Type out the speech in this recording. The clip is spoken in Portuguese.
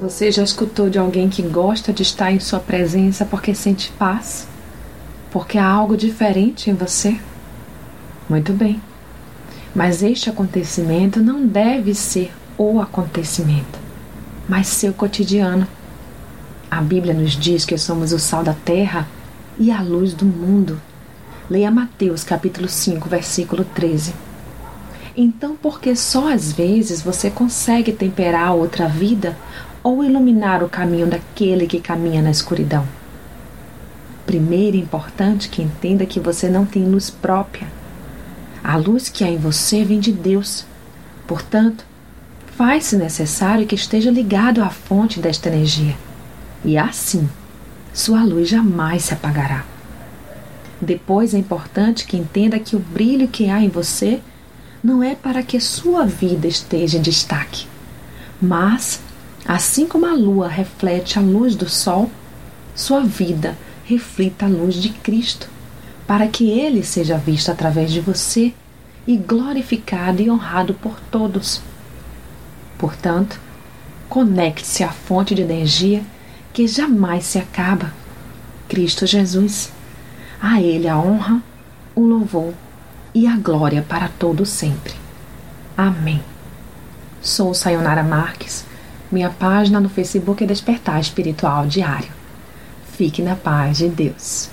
Você já escutou de alguém que gosta de estar em sua presença porque sente paz? Porque há algo diferente em você? Muito bem. Mas este acontecimento não deve ser o acontecimento, mas seu cotidiano. A Bíblia nos diz que somos o sal da terra e a luz do mundo. Leia Mateus capítulo 5, versículo 13. Então, porque só às vezes você consegue temperar outra vida ou iluminar o caminho daquele que caminha na escuridão? Primeiro é importante que entenda que você não tem luz própria. A luz que há em você vem de Deus. Portanto, faz-se necessário que esteja ligado à fonte desta energia. E assim, sua luz jamais se apagará. Depois é importante que entenda que o brilho que há em você não é para que sua vida esteja em destaque, mas, assim como a lua reflete a luz do sol, sua vida reflita a luz de Cristo, para que ele seja visto através de você e glorificado e honrado por todos. Portanto, conecte-se à fonte de energia que jamais se acaba. Cristo Jesus. A Ele a honra, o louvor e a glória para todo sempre. Amém. Sou Sayonara Marques. Minha página no Facebook é Despertar Espiritual Diário. Fique na paz de Deus.